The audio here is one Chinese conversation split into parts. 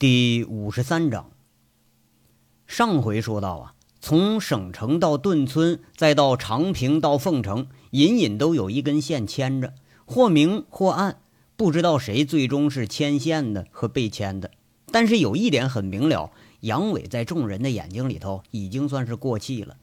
第五十三章。上回说到啊，从省城到顿村，再到长平到凤城，隐隐都有一根线牵着，或明或暗，不知道谁最终是牵线的和被牵的。但是有一点很明了，杨伟在众人的眼睛里头已经算是过气了。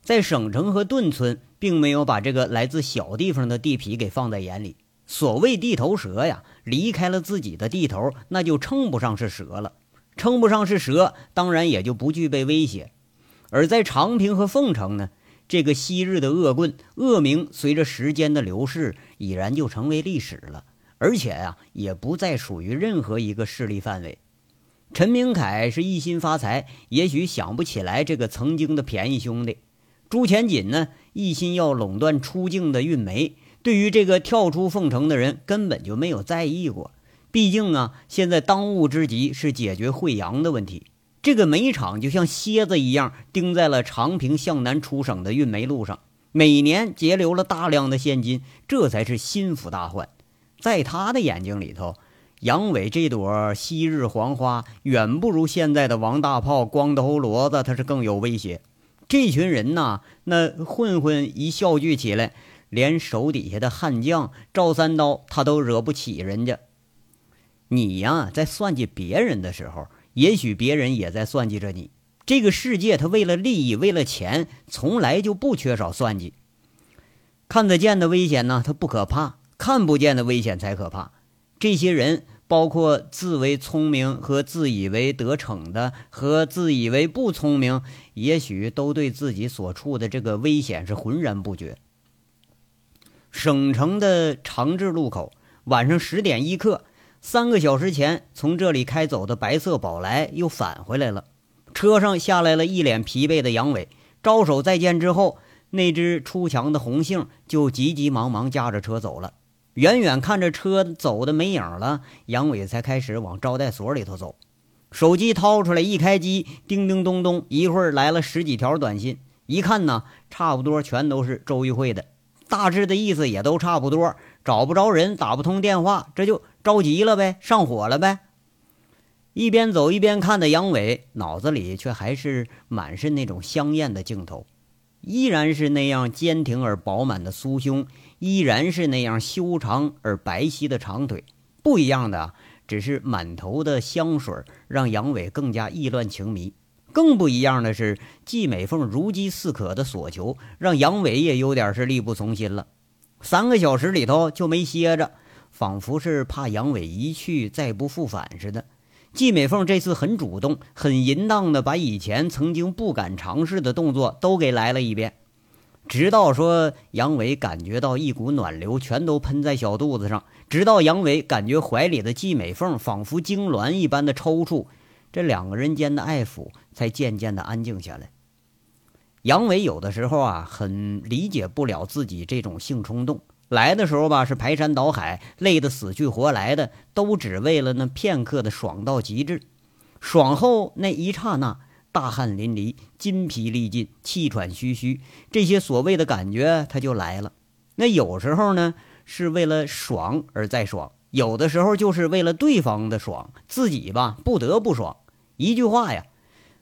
在省城和顿村，并没有把这个来自小地方的地痞给放在眼里。所谓地头蛇呀，离开了自己的地头，那就称不上是蛇了。称不上是蛇，当然也就不具备威胁。而在长平和凤城呢，这个昔日的恶棍恶名，随着时间的流逝，已然就成为历史了。而且呀，也不再属于任何一个势力范围。陈明凯是一心发财，也许想不起来这个曾经的便宜兄弟。朱前锦呢，一心要垄断出境的运煤。对于这个跳出凤城的人，根本就没有在意过。毕竟啊，现在当务之急是解决惠阳的问题。这个煤厂就像蝎子一样钉在了长平向南出省的运煤路上，每年截留了大量的现金，这才是心腹大患。在他的眼睛里头，杨伟这朵昔日黄花远不如现在的王大炮、光头骡子，他是更有威胁。这群人呐，那混混一笑聚起来。连手底下的悍将赵三刀，他都惹不起人家。你呀，在算计别人的时候，也许别人也在算计着你。这个世界，他为了利益，为了钱，从来就不缺少算计。看得见的危险呢，他不可怕；看不见的危险才可怕。这些人，包括自为聪明和自以为得逞的，和自以为不聪明，也许都对自己所处的这个危险是浑然不觉。省城的长治路口，晚上十点一刻，三个小时前从这里开走的白色宝来又返回来了。车上下来了一脸疲惫的杨伟，招手再见之后，那只出墙的红杏就急急忙忙驾着车走了。远远看着车走的没影了，杨伟才开始往招待所里头走。手机掏出来一开机，叮叮咚咚，一会儿来了十几条短信，一看呢，差不多全都是周玉慧的。大致的意思也都差不多，找不着人，打不通电话，这就着急了呗，上火了呗。一边走一边看的杨伟，脑子里却还是满是那种香艳的镜头，依然是那样坚挺而饱满的酥胸，依然是那样修长而白皙的长腿。不一样的，只是满头的香水，让杨伟更加意乱情迷。更不一样的是，季美凤如饥似渴的索求，让杨伟也有点是力不从心了。三个小时里头就没歇着，仿佛是怕杨伟一去再不复返似的。季美凤这次很主动、很淫荡的把以前曾经不敢尝试的动作都给来了一遍，直到说杨伟感觉到一股暖流全都喷在小肚子上，直到杨伟感觉怀里的季美凤仿佛痉挛一般的抽搐。这两个人间的爱抚才渐渐的安静下来。杨伟有的时候啊，很理解不了自己这种性冲动。来的时候吧，是排山倒海，累得死去活来的，都只为了那片刻的爽到极致。爽后那一刹那，大汗淋漓，筋疲力尽，气喘吁吁，这些所谓的感觉他就来了。那有时候呢，是为了爽而再爽。有的时候就是为了对方的爽，自己吧不得不爽。一句话呀，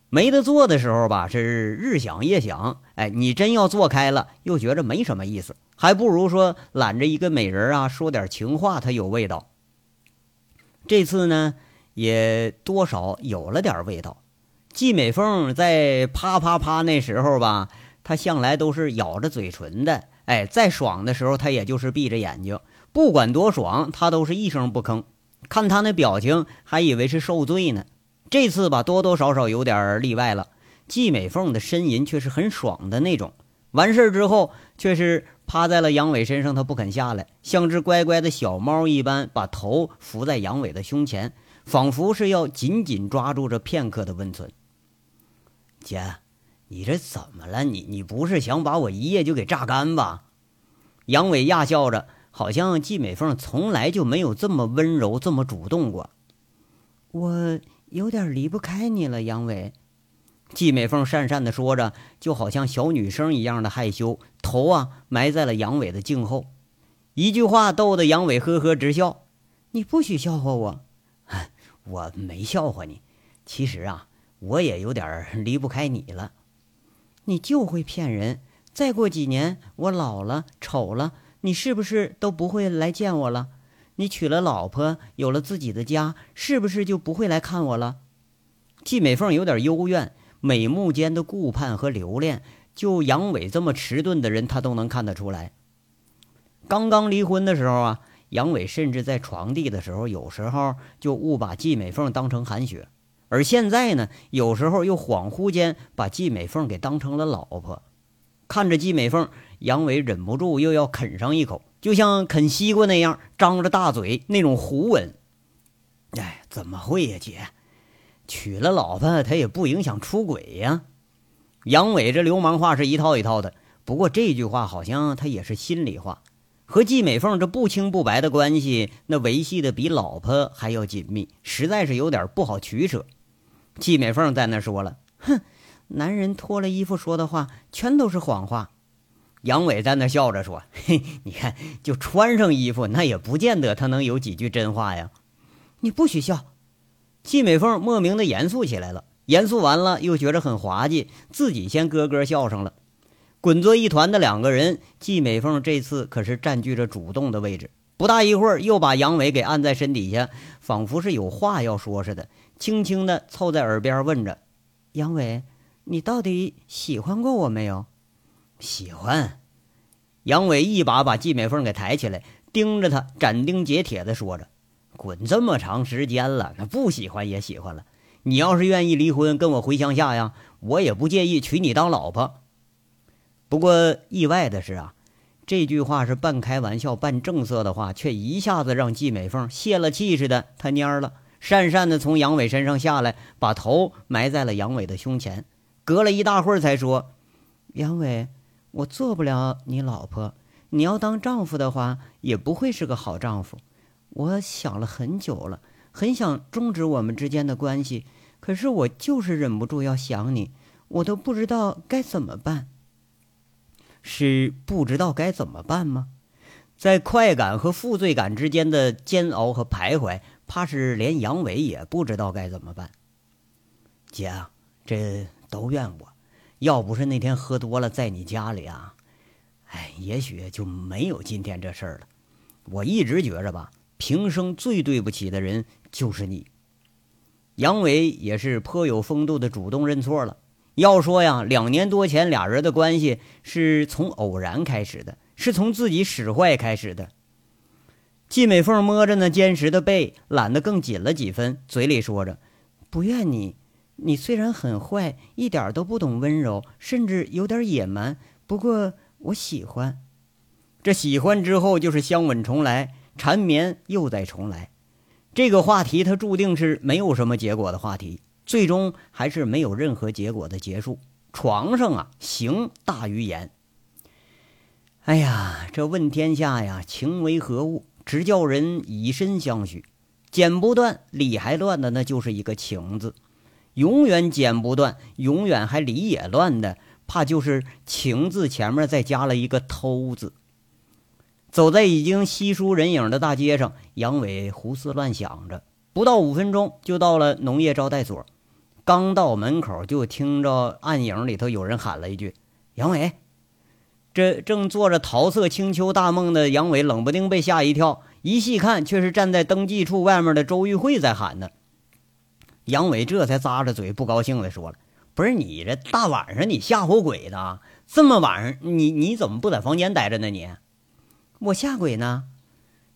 没得做的时候吧是日想夜想，哎，你真要做开了，又觉着没什么意思，还不如说揽着一个美人啊，说点情话，它有味道。这次呢，也多少有了点味道。季美凤在啪啪啪那时候吧，她向来都是咬着嘴唇的，哎，再爽的时候，她也就是闭着眼睛。不管多爽，他都是一声不吭。看他那表情，还以为是受罪呢。这次吧，多多少少有点例外了。季美凤的呻吟却是很爽的那种。完事儿之后，却是趴在了杨伟身上，他不肯下来，像只乖乖的小猫一般，把头伏在杨伟的胸前，仿佛是要紧紧抓住这片刻的温存。姐，你这怎么了？你你不是想把我一夜就给榨干吧？杨伟亚笑着。好像季美凤从来就没有这么温柔、这么主动过。我有点离不开你了，杨伟。季美凤讪讪的说着，就好像小女生一样的害羞，头啊埋在了杨伟的颈后。一句话逗得杨伟呵呵直笑。你不许笑话我，我没笑话你，其实啊，我也有点离不开你了。你就会骗人。再过几年，我老了、丑了，你是不是都不会来见我了？你娶了老婆，有了自己的家，是不是就不会来看我了？季美凤有点幽怨，美目间的顾盼和留恋，就杨伟这么迟钝的人，他都能看得出来。刚刚离婚的时候啊，杨伟甚至在床地的时候，有时候就误把季美凤当成韩雪，而现在呢，有时候又恍惚间把季美凤给当成了老婆。看着季美凤，杨伟忍不住又要啃上一口，就像啃西瓜那样，张着大嘴那种胡吻。哎，怎么会呀，姐？娶了老婆，他也不影响出轨呀。杨伟这流氓话是一套一套的，不过这句话好像他也是心里话。和季美凤这不清不白的关系，那维系的比老婆还要紧密，实在是有点不好取舍。季美凤在那说了：“哼，男人脱了衣服说的话，全都是谎话。”杨伟在那笑着说：“嘿，你看，就穿上衣服，那也不见得他能有几句真话呀。”你不许笑。季美凤莫名的严肃起来了，严肃完了又觉得很滑稽，自己先咯咯笑上了。滚作一团的两个人，季美凤这次可是占据着主动的位置。不大一会儿，又把杨伟给按在身底下，仿佛是有话要说似的，轻轻的凑在耳边问着：“杨伟，你到底喜欢过我没有？”“喜欢。”杨伟一把把季美凤给抬起来，盯着她，斩钉截铁的说着。滚这么长时间了，那不喜欢也喜欢了。你要是愿意离婚，跟我回乡下呀，我也不介意娶你当老婆。不过意外的是啊，这句话是半开玩笑半正色的话，却一下子让季美凤泄了气似的，她蔫了，讪讪的从杨伟身上下来，把头埋在了杨伟的胸前，隔了一大会儿才说：“杨伟，我做不了你老婆，你要当丈夫的话，也不会是个好丈夫。”我想了很久了，很想终止我们之间的关系，可是我就是忍不住要想你，我都不知道该怎么办。是不知道该怎么办吗？在快感和负罪感之间的煎熬和徘徊，怕是连杨伟也不知道该怎么办。姐啊，这都怨我，要不是那天喝多了在你家里啊，哎，也许就没有今天这事儿了。我一直觉着吧。平生最对不起的人就是你，杨伟也是颇有风度的主动认错了。要说呀，两年多前俩人的关系是从偶然开始的，是从自己使坏开始的。季美凤摸着那坚实的背，揽得更紧了几分，嘴里说着：“不怨你，你虽然很坏，一点都不懂温柔，甚至有点野蛮，不过我喜欢。这喜欢之后就是香吻重来。”缠绵又再重来，这个话题它注定是没有什么结果的话题，最终还是没有任何结果的结束。床上啊，行大于言。哎呀，这问天下呀，情为何物？直叫人以身相许。剪不断，理还乱的，那就是一个情字。永远剪不断，永远还理也乱的，怕就是情字前面再加了一个偷字。走在已经稀疏人影的大街上，杨伟胡思乱想着。不到五分钟，就到了农业招待所。刚到门口，就听着暗影里头有人喊了一句：“杨伟。”这正做着桃色清秋大梦的杨伟，冷不丁被吓一跳，一细看，却是站在登记处外面的周玉慧在喊呢。杨伟这才咂着嘴，不高兴地说了：“不是你这大晚上你吓唬鬼呢？这么晚上，你你怎么不在房间待着呢？你？”我吓鬼呢，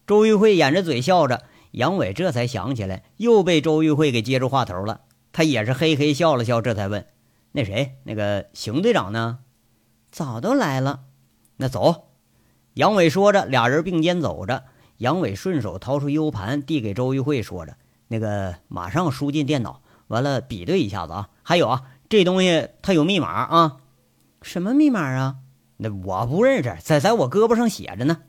周玉慧掩着嘴笑着，杨伟这才想起来，又被周玉慧给接住话头了。他也是嘿嘿笑了笑，这才问：“那谁，那个邢队长呢？”“早都来了。”“那走。”杨伟说着，俩人并肩走着。杨伟顺手掏出 U 盘，递给周玉慧，说着：“那个马上输进电脑，完了比对一下子啊。还有啊，这东西它有密码啊。什么密码啊？那我不认识，在在我胳膊上写着呢。”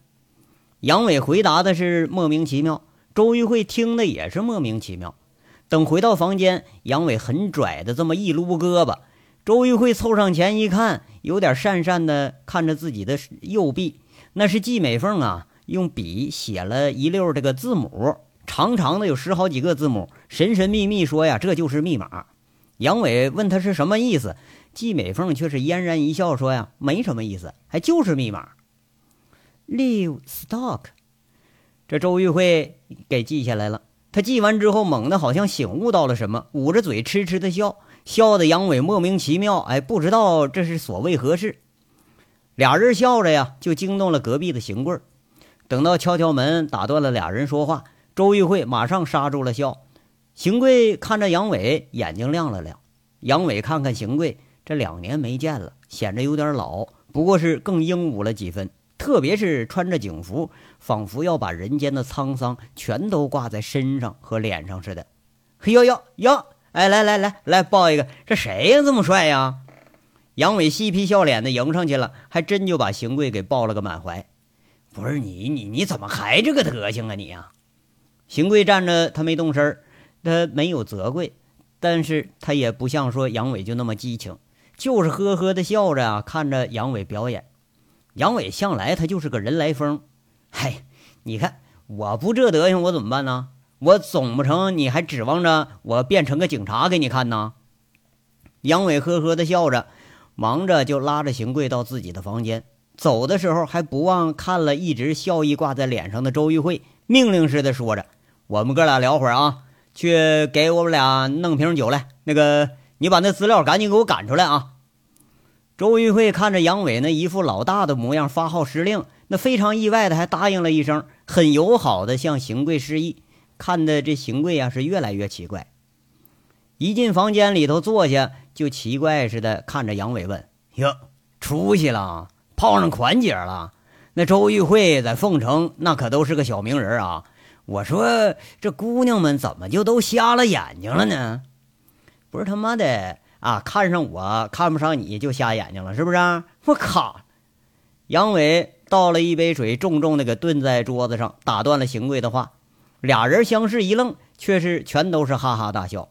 杨伟回答的是莫名其妙，周玉慧听的也是莫名其妙。等回到房间，杨伟很拽的这么一撸胳膊，周玉慧凑上前一看，有点讪讪的看着自己的右臂，那是季美凤啊，用笔写了一溜这个字母，长长的有十好几个字母，神神秘秘说呀，这就是密码。杨伟问他是什么意思，季美凤却是嫣然一笑说呀，没什么意思，还就是密码。Live stock，这周玉慧给记下来了。他记完之后，猛地好像醒悟到了什么，捂着嘴痴痴的笑，笑的杨伟莫名其妙，哎，不知道这是所谓何事。俩人笑着呀，就惊动了隔壁的邢贵。等到敲敲门，打断了俩人说话，周玉慧马上刹住了笑。邢贵看着杨伟，眼睛亮了亮。杨伟看看邢贵，这两年没见了，显着有点老，不过是更英武了几分。特别是穿着警服，仿佛要把人间的沧桑全都挂在身上和脸上似的。嘿呦呦呦！哎，来来来来，抱一个。这谁呀？这么帅呀？杨伟嬉皮笑脸的迎上去了，还真就把邢贵给抱了个满怀。不是你，你你怎么还这个德行啊你呀？邢贵站着，他没动声他没有责怪，但是他也不像说杨伟就那么激情，就是呵呵的笑着啊，看着杨伟表演。杨伟向来他就是个人来疯，嗨，你看我不这德行，我怎么办呢？我总不成你还指望着我变成个警察给你看呢？杨伟呵呵的笑着，忙着就拉着邢贵到自己的房间，走的时候还不忘看了一直笑意挂在脸上的周玉慧，命令似的说着：“我们哥俩聊会儿啊，去给我们俩弄瓶酒来。那个，你把那资料赶紧给我赶出来啊。”周玉慧看着杨伟那一副老大的模样，发号施令，那非常意外的还答应了一声，很友好的向邢贵示意。看的这邢贵呀是越来越奇怪。一进房间里头坐下，就奇怪似的看着杨伟问：“哟，出息了，泡上款姐了？那周玉慧在凤城那可都是个小名人啊！我说这姑娘们怎么就都瞎了眼睛了呢？不是他妈的！”啊，看上我看不上你就瞎眼睛了，是不是？我靠！杨伟倒了一杯水，重重的给顿在桌子上，打断了邢贵的话。俩人相视一愣，却是全都是哈哈大笑。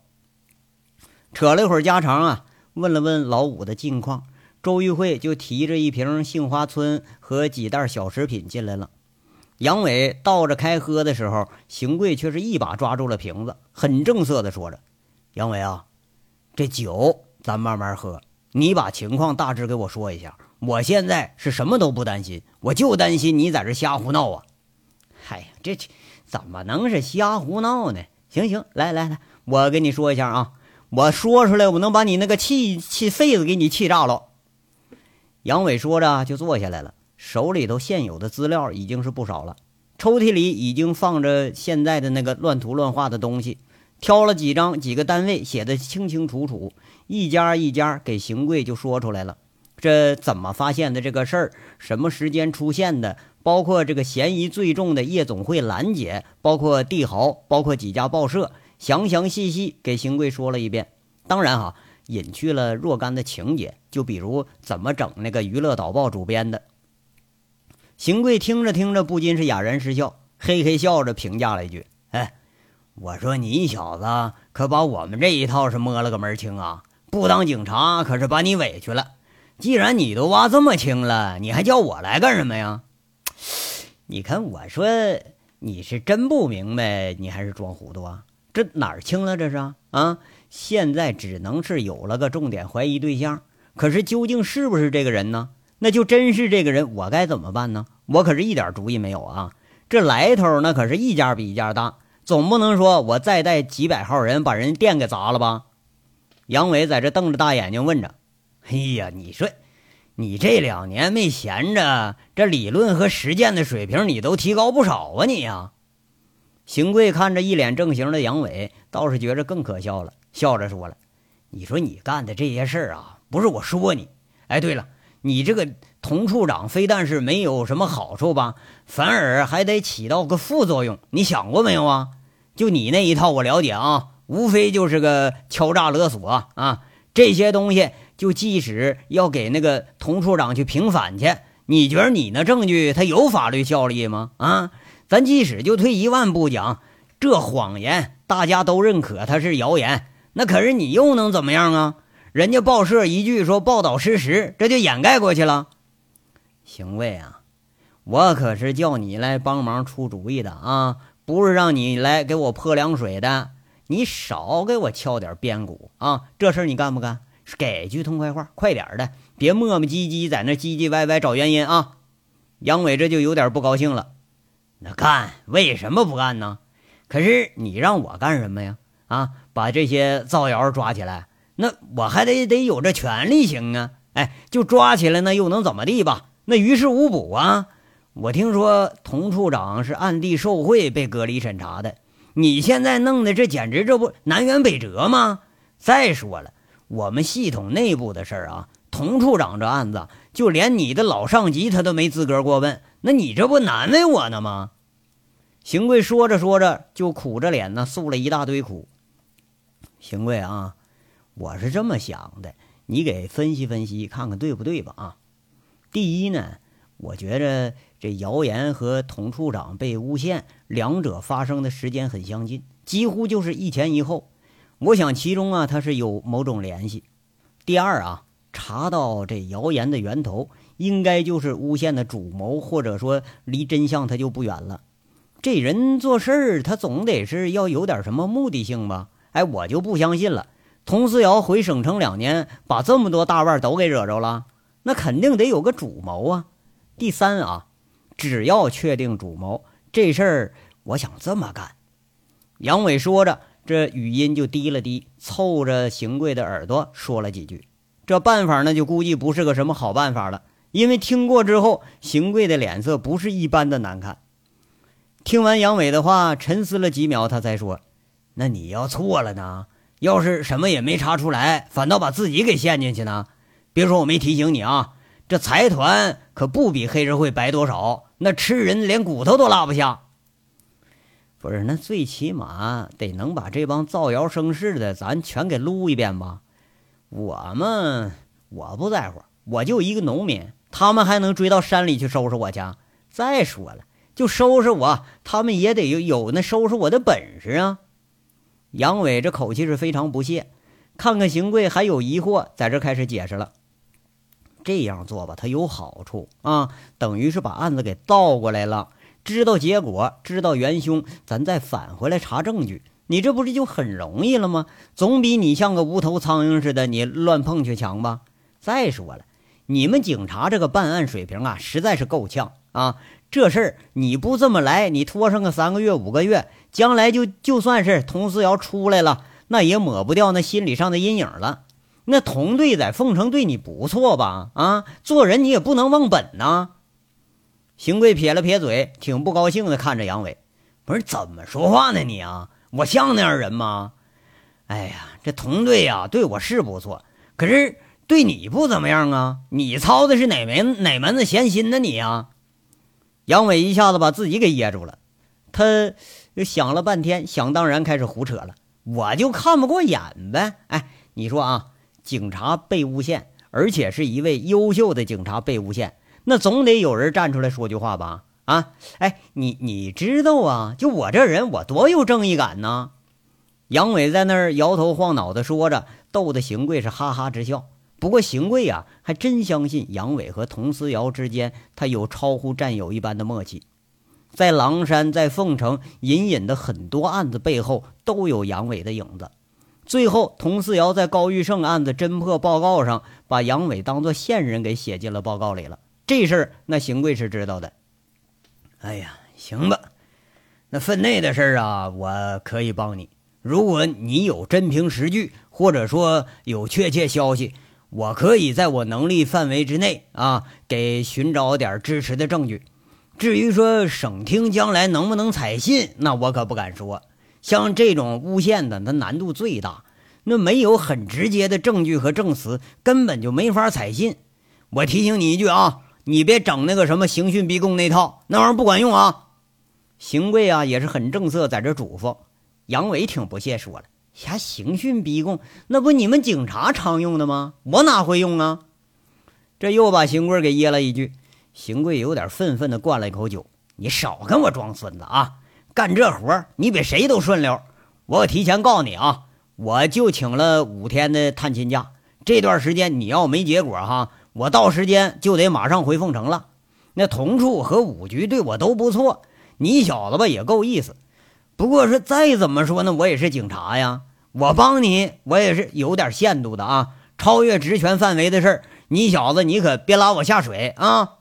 扯了一会儿家常啊，问了问老五的近况，周玉慧就提着一瓶杏花村和几袋小食品进来了。杨伟倒着开喝的时候，邢贵却是一把抓住了瓶子，很正色的说着：“杨伟啊。”这酒咱慢慢喝，你把情况大致给我说一下。我现在是什么都不担心，我就担心你在这瞎胡闹啊！嗨呀，这怎么能是瞎胡闹呢？行行，来来来，我跟你说一下啊，我说出来，我能把你那个气气肺子给你气炸了。杨伟说着就坐下来了，手里头现有的资料已经是不少了，抽屉里已经放着现在的那个乱涂乱画的东西。挑了几张，几个单位写的清清楚楚，一家一家给邢贵就说出来了。这怎么发现的这个事儿？什么时间出现的？包括这个嫌疑最重的夜总会兰姐，包括帝豪，包括几家报社，详详细细给邢贵说了一遍。当然哈，隐去了若干的情节，就比如怎么整那个娱乐导报主编的。邢贵听着听着，不禁是哑然失笑，嘿嘿笑着评价了一句：“哎。”我说你小子可把我们这一套是摸了个门清啊！不当警察可是把你委屈了。既然你都挖这么清了，你还叫我来干什么呀？你看我说你是真不明白，你还是装糊涂啊？这哪儿清了？这是啊！现在只能是有了个重点怀疑对象，可是究竟是不是这个人呢？那就真是这个人，我该怎么办呢？我可是一点主意没有啊！这来头那可是一家比一家大。总不能说我再带几百号人把人店给砸了吧？杨伟在这瞪着大眼睛问着：“哎呀，你说你这两年没闲着，这理论和实践的水平你都提高不少啊你呀！”邢贵看着一脸正形的杨伟，倒是觉着更可笑了，笑着说了：“你说你干的这些事儿啊，不是我说你。哎，对了，你这个童处长非但是没有什么好处吧，反而还得起到个副作用，你想过没有啊？”就你那一套，我了解啊，无非就是个敲诈勒索啊，这些东西，就即使要给那个童处长去平反去，你觉得你那证据他有法律效力吗？啊，咱即使就退一万步讲，这谎言大家都认可他是谣言，那可是你又能怎么样啊？人家报社一句说报道失实，这就掩盖过去了。邢卫啊，我可是叫你来帮忙出主意的啊。不是让你来给我泼凉水的。你少给我敲点边鼓啊！这事儿你干不干？给句痛快话，快点的，别磨磨唧唧在那唧唧歪歪找原因啊！杨伟这就有点不高兴了。那干为什么不干呢？可是你让我干什么呀？啊，把这些造谣抓起来，那我还得得有这权利行啊！哎，就抓起来，那又能怎么地吧？那于事无补啊！我听说童处长是暗地受贿被隔离审查的，你现在弄的这简直这不南辕北辙吗？再说了，我们系统内部的事儿啊，童处长这案子，就连你的老上级他都没资格过问，那你这不难为我呢吗？邢贵说着说着就苦着脸呢，诉了一大堆苦。邢贵啊，我是这么想的，你给分析分析，看看对不对吧？啊，第一呢，我觉着这谣言和童处长被诬陷，两者发生的时间很相近，几乎就是一前一后。我想其中啊，它是有某种联系。第二啊，查到这谣言的源头，应该就是诬陷的主谋，或者说离真相他就不远了。这人做事儿，他总得是要有点什么目的性吧？哎，我就不相信了。佟思瑶回省城两年，把这么多大腕都给惹着了，那肯定得有个主谋啊。第三啊，只要确定主谋，这事儿我想这么干。杨伟说着，这语音就低了低，凑着邢贵的耳朵说了几句。这办法呢，就估计不是个什么好办法了，因为听过之后，邢贵的脸色不是一般的难看。听完杨伟的话，沉思了几秒，他才说。那你要错了呢？要是什么也没查出来，反倒把自己给陷进去呢？别说我没提醒你啊！这财团可不比黑社会白多少，那吃人连骨头都拉不下。不是，那最起码得能把这帮造谣生事的咱全给撸一遍吧？我们我不在乎，我就一个农民，他们还能追到山里去收拾我去？再说了，就收拾我，他们也得有有那收拾我的本事啊！杨伟这口气是非常不屑，看看邢贵还有疑惑，在这开始解释了。这样做吧，他有好处啊，等于是把案子给倒过来了，知道结果，知道元凶，咱再返回来查证据，你这不是就很容易了吗？总比你像个无头苍蝇似的，你乱碰去强吧。再说了，你们警察这个办案水平啊，实在是够呛啊。这事儿你不这么来，你拖上个三个月、五个月。将来就就算是佟思瑶出来了，那也抹不掉那心理上的阴影了。那佟队在凤城对你不错吧？啊，做人你也不能忘本呐。邢贵撇了撇嘴，挺不高兴的看着杨伟，不是怎么说话呢你啊？我像那样人吗？哎呀，这佟队呀，对我是不错，可是对你不怎么样啊？你操的是哪门哪门子闲心呢你呀？杨伟一下子把自己给噎住了，他。就想了半天，想当然开始胡扯了。我就看不过眼呗。哎，你说啊，警察被诬陷，而且是一位优秀的警察被诬陷，那总得有人站出来说句话吧？啊，哎，你你知道啊？就我这人，我多有正义感呢。杨伟在那儿摇头晃脑的说着，逗得邢贵是哈哈直笑。不过邢贵呀，还真相信杨伟和佟思瑶之间，他有超乎战友一般的默契。在狼山，在凤城，隐隐的很多案子背后都有杨伟的影子。最后，佟思瑶在高玉胜案子侦破报告上，把杨伟当做线人给写进了报告里了。这事儿，那邢贵是知道的。哎呀，行吧，那分内的事儿啊，我可以帮你。如果你有真凭实据，或者说有确切消息，我可以在我能力范围之内啊，给寻找点支持的证据。至于说省厅将来能不能采信，那我可不敢说。像这种诬陷的，那难度最大，那没有很直接的证据和证词，根本就没法采信。我提醒你一句啊，你别整那个什么刑讯逼供那套，那玩意儿不管用啊。邢贵啊也是很正色，在这嘱咐。杨伟挺不屑，说了：“啥刑讯逼供？那不你们警察常用的吗？我哪会用啊？”这又把邢贵给噎了一句。邢贵有点愤愤地灌了一口酒：“你少跟我装孙子啊！干这活你比谁都顺溜。我提前告诉你啊，我就请了五天的探亲假。这段时间你要没结果哈，我到时间就得马上回凤城了。那同处和五局对我都不错，你小子吧也够意思。不过是再怎么说呢，我也是警察呀，我帮你，我也是有点限度的啊，超越职权范围的事儿，你小子你可别拉我下水啊！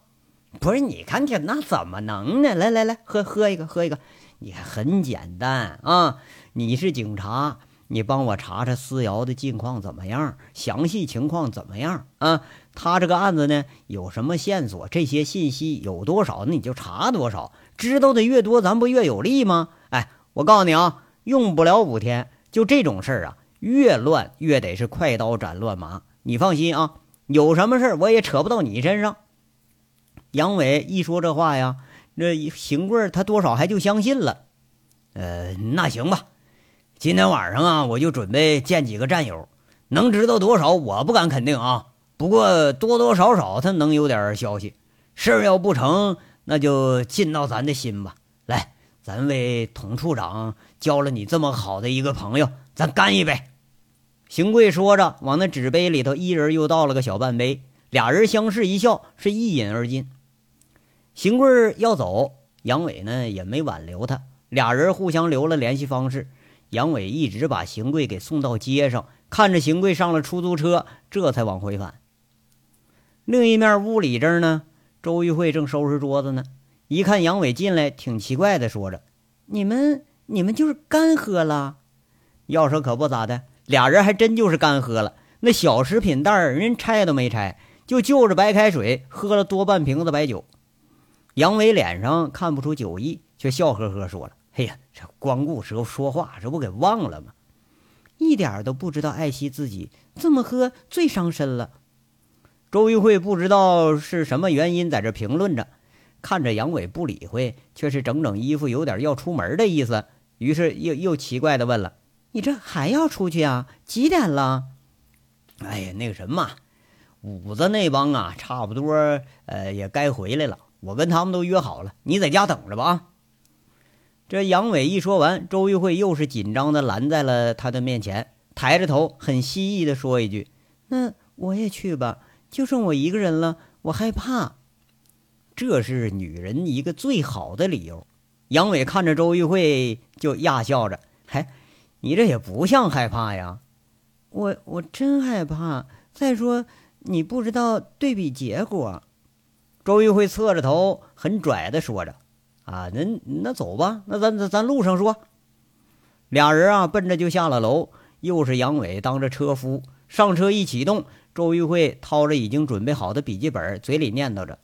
不是，你看这那怎么能呢？来来来，喝喝一个，喝一个。你看很简单啊，你是警察，你帮我查查思瑶的近况怎么样，详细情况怎么样啊？他这个案子呢，有什么线索？这些信息有多少，那你就查多少。知道的越多，咱不越有利吗？哎，我告诉你啊，用不了五天，就这种事儿啊，越乱越得是快刀斩乱麻。你放心啊，有什么事儿我也扯不到你身上。杨伟一说这话呀，那邢贵他多少还就相信了。呃，那行吧，今天晚上啊，我就准备见几个战友，能知道多少我不敢肯定啊。不过多多少少他能有点消息。事儿要不成，那就尽到咱的心吧。来，咱为童处长交了你这么好的一个朋友，咱干一杯。邢贵说着，往那纸杯里头一人又倒了个小半杯，俩人相视一笑，是一饮而尽。邢贵要走，杨伟呢也没挽留他，俩人互相留了联系方式。杨伟一直把邢贵给送到街上，看着邢贵上了出租车，这才往回返。另一面屋里这儿呢，周玉慧正收拾桌子呢，一看杨伟进来，挺奇怪的，说着：“你们你们就是干喝了？要说可不咋的，俩人还真就是干喝了。那小食品袋人拆都没拆，就就着白开水喝了多半瓶子白酒。”杨伟脸上看不出酒意，却笑呵呵说了：“哎呀，这光顾时候说话，这不给忘了吗？一点都不知道爱惜自己，这么喝最伤身了。”周玉慧不知道是什么原因，在这评论着，看着杨伟不理会，却是整整衣服，有点要出门的意思。于是又又奇怪的问了：“你这还要出去啊？几点了？”“哎呀，那个什么，五子那帮啊，差不多，呃，也该回来了。”我跟他们都约好了，你在家等着吧。啊！这杨伟一说完，周玉慧又是紧张的拦在了他的面前，抬着头，很蜥蜴的说一句：“那我也去吧，就剩我一个人了，我害怕。”这是女人一个最好的理由。杨伟看着周玉慧，就亚笑着：“嗨，你这也不像害怕呀。”“我我真害怕。再说，你不知道对比结果。”周玉慧侧着头，很拽的说着：“啊，那那走吧，那咱咱咱路上说。”俩人啊，奔着就下了楼。又是杨伟当着车夫上车一启动，周玉慧掏着已经准备好的笔记本，嘴里念叨着：“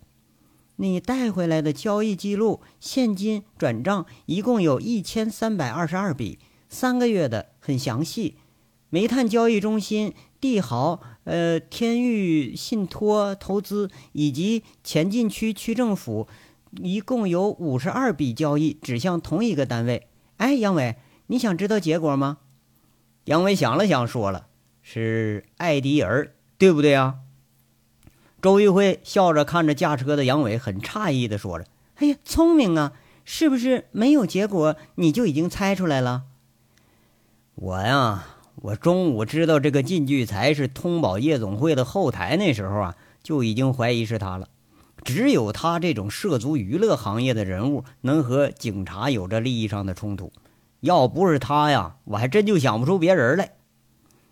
你带回来的交易记录，现金转账一共有一千三百二十二笔，三个月的，很详细。煤炭交易中心。”帝豪、呃，天域信托投资以及前进区区政府，一共有五十二笔交易指向同一个单位。哎，杨伟，你想知道结果吗？杨伟想了想，说了：“是艾迪尔，对不对啊？”周玉辉笑着看着驾车的杨伟，很诧异的说着：“哎呀，聪明啊！是不是没有结果你就已经猜出来了？”我呀。我中午知道这个靳聚财是通宝夜总会的后台，那时候啊就已经怀疑是他了。只有他这种涉足娱乐行业的人物，能和警察有着利益上的冲突。要不是他呀，我还真就想不出别人来。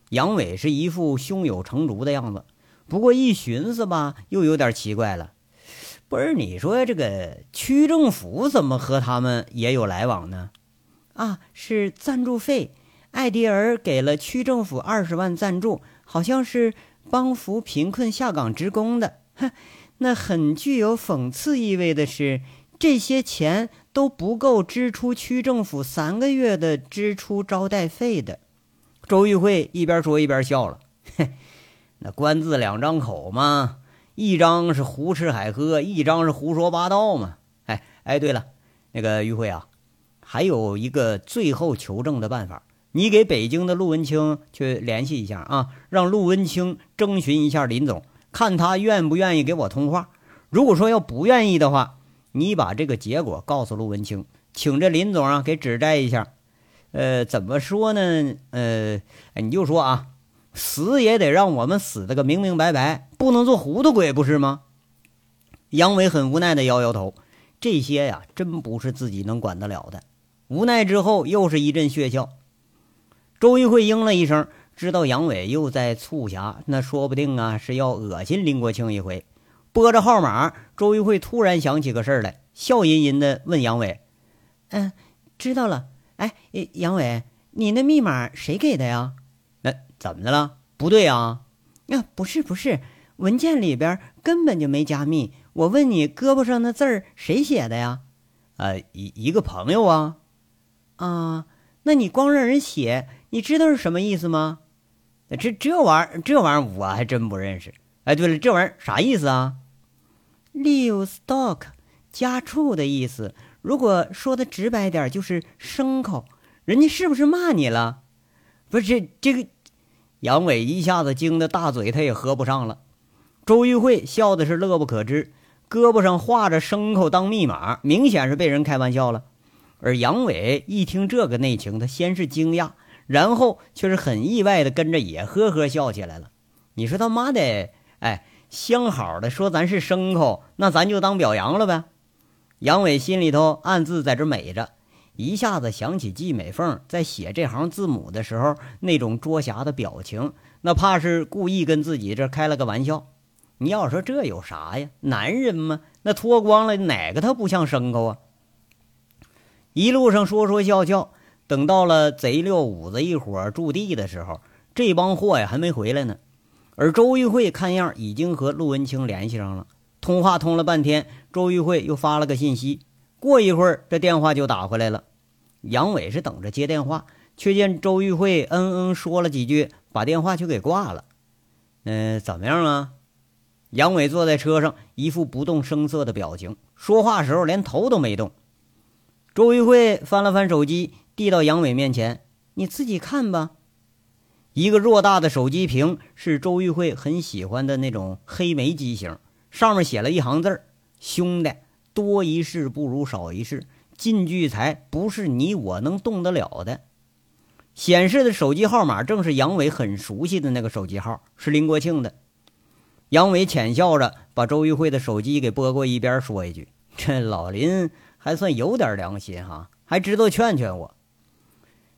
杨伟是一副胸有成竹的样子，不过一寻思吧，又有点奇怪了。不是你说这个区政府怎么和他们也有来往呢？啊，是赞助费。艾迪尔给了区政府二十万赞助，好像是帮扶贫困下岗职工的。哼，那很具有讽刺意味的是，这些钱都不够支出区政府三个月的支出招待费的。周玉慧一边说一边笑了。嘿，那官字两张口嘛，一张是胡吃海喝，一张是胡说八道嘛。哎哎，对了，那个于慧啊，还有一个最后求证的办法。你给北京的陆文清去联系一下啊，让陆文清征询一下林总，看他愿不愿意给我通话。如果说要不愿意的话，你把这个结果告诉陆文清，请这林总啊给指摘一下。呃，怎么说呢？呃，你就说啊，死也得让我们死的个明明白白，不能做糊涂鬼，不是吗？杨伟很无奈的摇摇头，这些呀，真不是自己能管得了的。无奈之后，又是一阵血笑。周玉慧应了一声，知道杨伟又在促狭，那说不定啊是要恶心林国庆一回。拨着号码，周玉慧突然想起个事儿来，笑吟吟的问杨伟：“嗯，知道了。哎，杨伟，你那密码谁给的呀？怎么的了？不对啊？那，不是不是，文件里边根本就没加密。我问你，胳膊上那字儿谁写的呀？呃，一一个朋友啊。啊，那你光让人写，你知道是什么意思吗？这这玩意儿，这玩意儿我还真不认识。哎，对了，这玩意儿啥意思啊？” Livestock，家畜的意思。如果说的直白点，就是牲口。人家是不是骂你了？不是这这个，杨伟一下子惊得大嘴他也合不上了。周玉慧笑的是乐不可支，胳膊上画着牲口当密码，明显是被人开玩笑了。而杨伟一听这个内情，他先是惊讶，然后却是很意外的跟着也呵呵笑起来了。你说他妈的，哎。相好的说咱是牲口，那咱就当表扬了呗。杨伟心里头暗自在这美着，一下子想起季美凤在写这行字母的时候那种捉瞎的表情，那怕是故意跟自己这开了个玩笑。你要说这有啥呀？男人嘛，那脱光了哪个他不像牲口啊？一路上说说笑笑，等到了贼六五子一伙驻地的时候，这帮货呀还没回来呢。而周玉慧看样已经和陆文清联系上了，通话通了半天，周玉慧又发了个信息。过一会儿，这电话就打回来了。杨伟是等着接电话，却见周玉慧嗯嗯说了几句，把电话就给挂了。嗯，怎么样啊？杨伟坐在车上，一副不动声色的表情，说话时候连头都没动。周玉慧翻了翻手机，递到杨伟面前：“你自己看吧。”一个偌大的手机屏是周玉慧很喜欢的那种黑莓机型，上面写了一行字：“兄弟，多一事不如少一事，进聚财不是你我能动得了的。”显示的手机号码正是杨伟很熟悉的那个手机号，是林国庆的。杨伟浅笑着把周玉慧的手机给拨过一边，说一句：“这老林还算有点良心哈，还知道劝劝我。”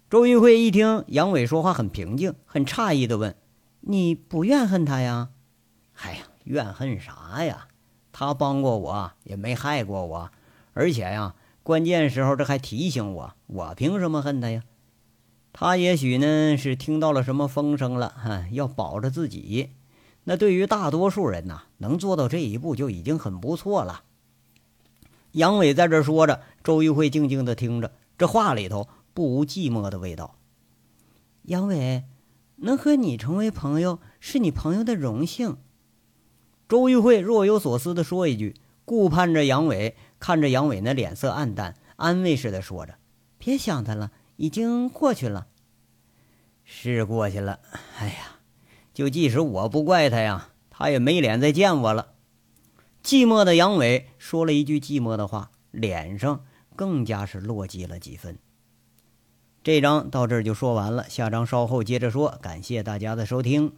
周玉慧一听杨伟说话很平静，很诧异的问：“你不怨恨他呀？”“哎呀，怨恨啥呀？他帮过我，也没害过我，而且呀，关键时候这还提醒我，我凭什么恨他呀？他也许呢是听到了什么风声了，哈，要保着自己。那对于大多数人呐，能做到这一步就已经很不错了。”杨伟在这说着，周玉慧静静的听着，这话里头。不无寂寞的味道。杨伟，能和你成为朋友是你朋友的荣幸。周玉慧若有所思的说一句，顾盼着杨伟，看着杨伟那脸色暗淡，安慰似的说着：“别想他了，已经过去了。”是过去了。哎呀，就即使我不怪他呀，他也没脸再见我了。寂寞的杨伟说了一句寂寞的话，脸上更加是落寂了几分。这章到这儿就说完了，下章稍后接着说。感谢大家的收听。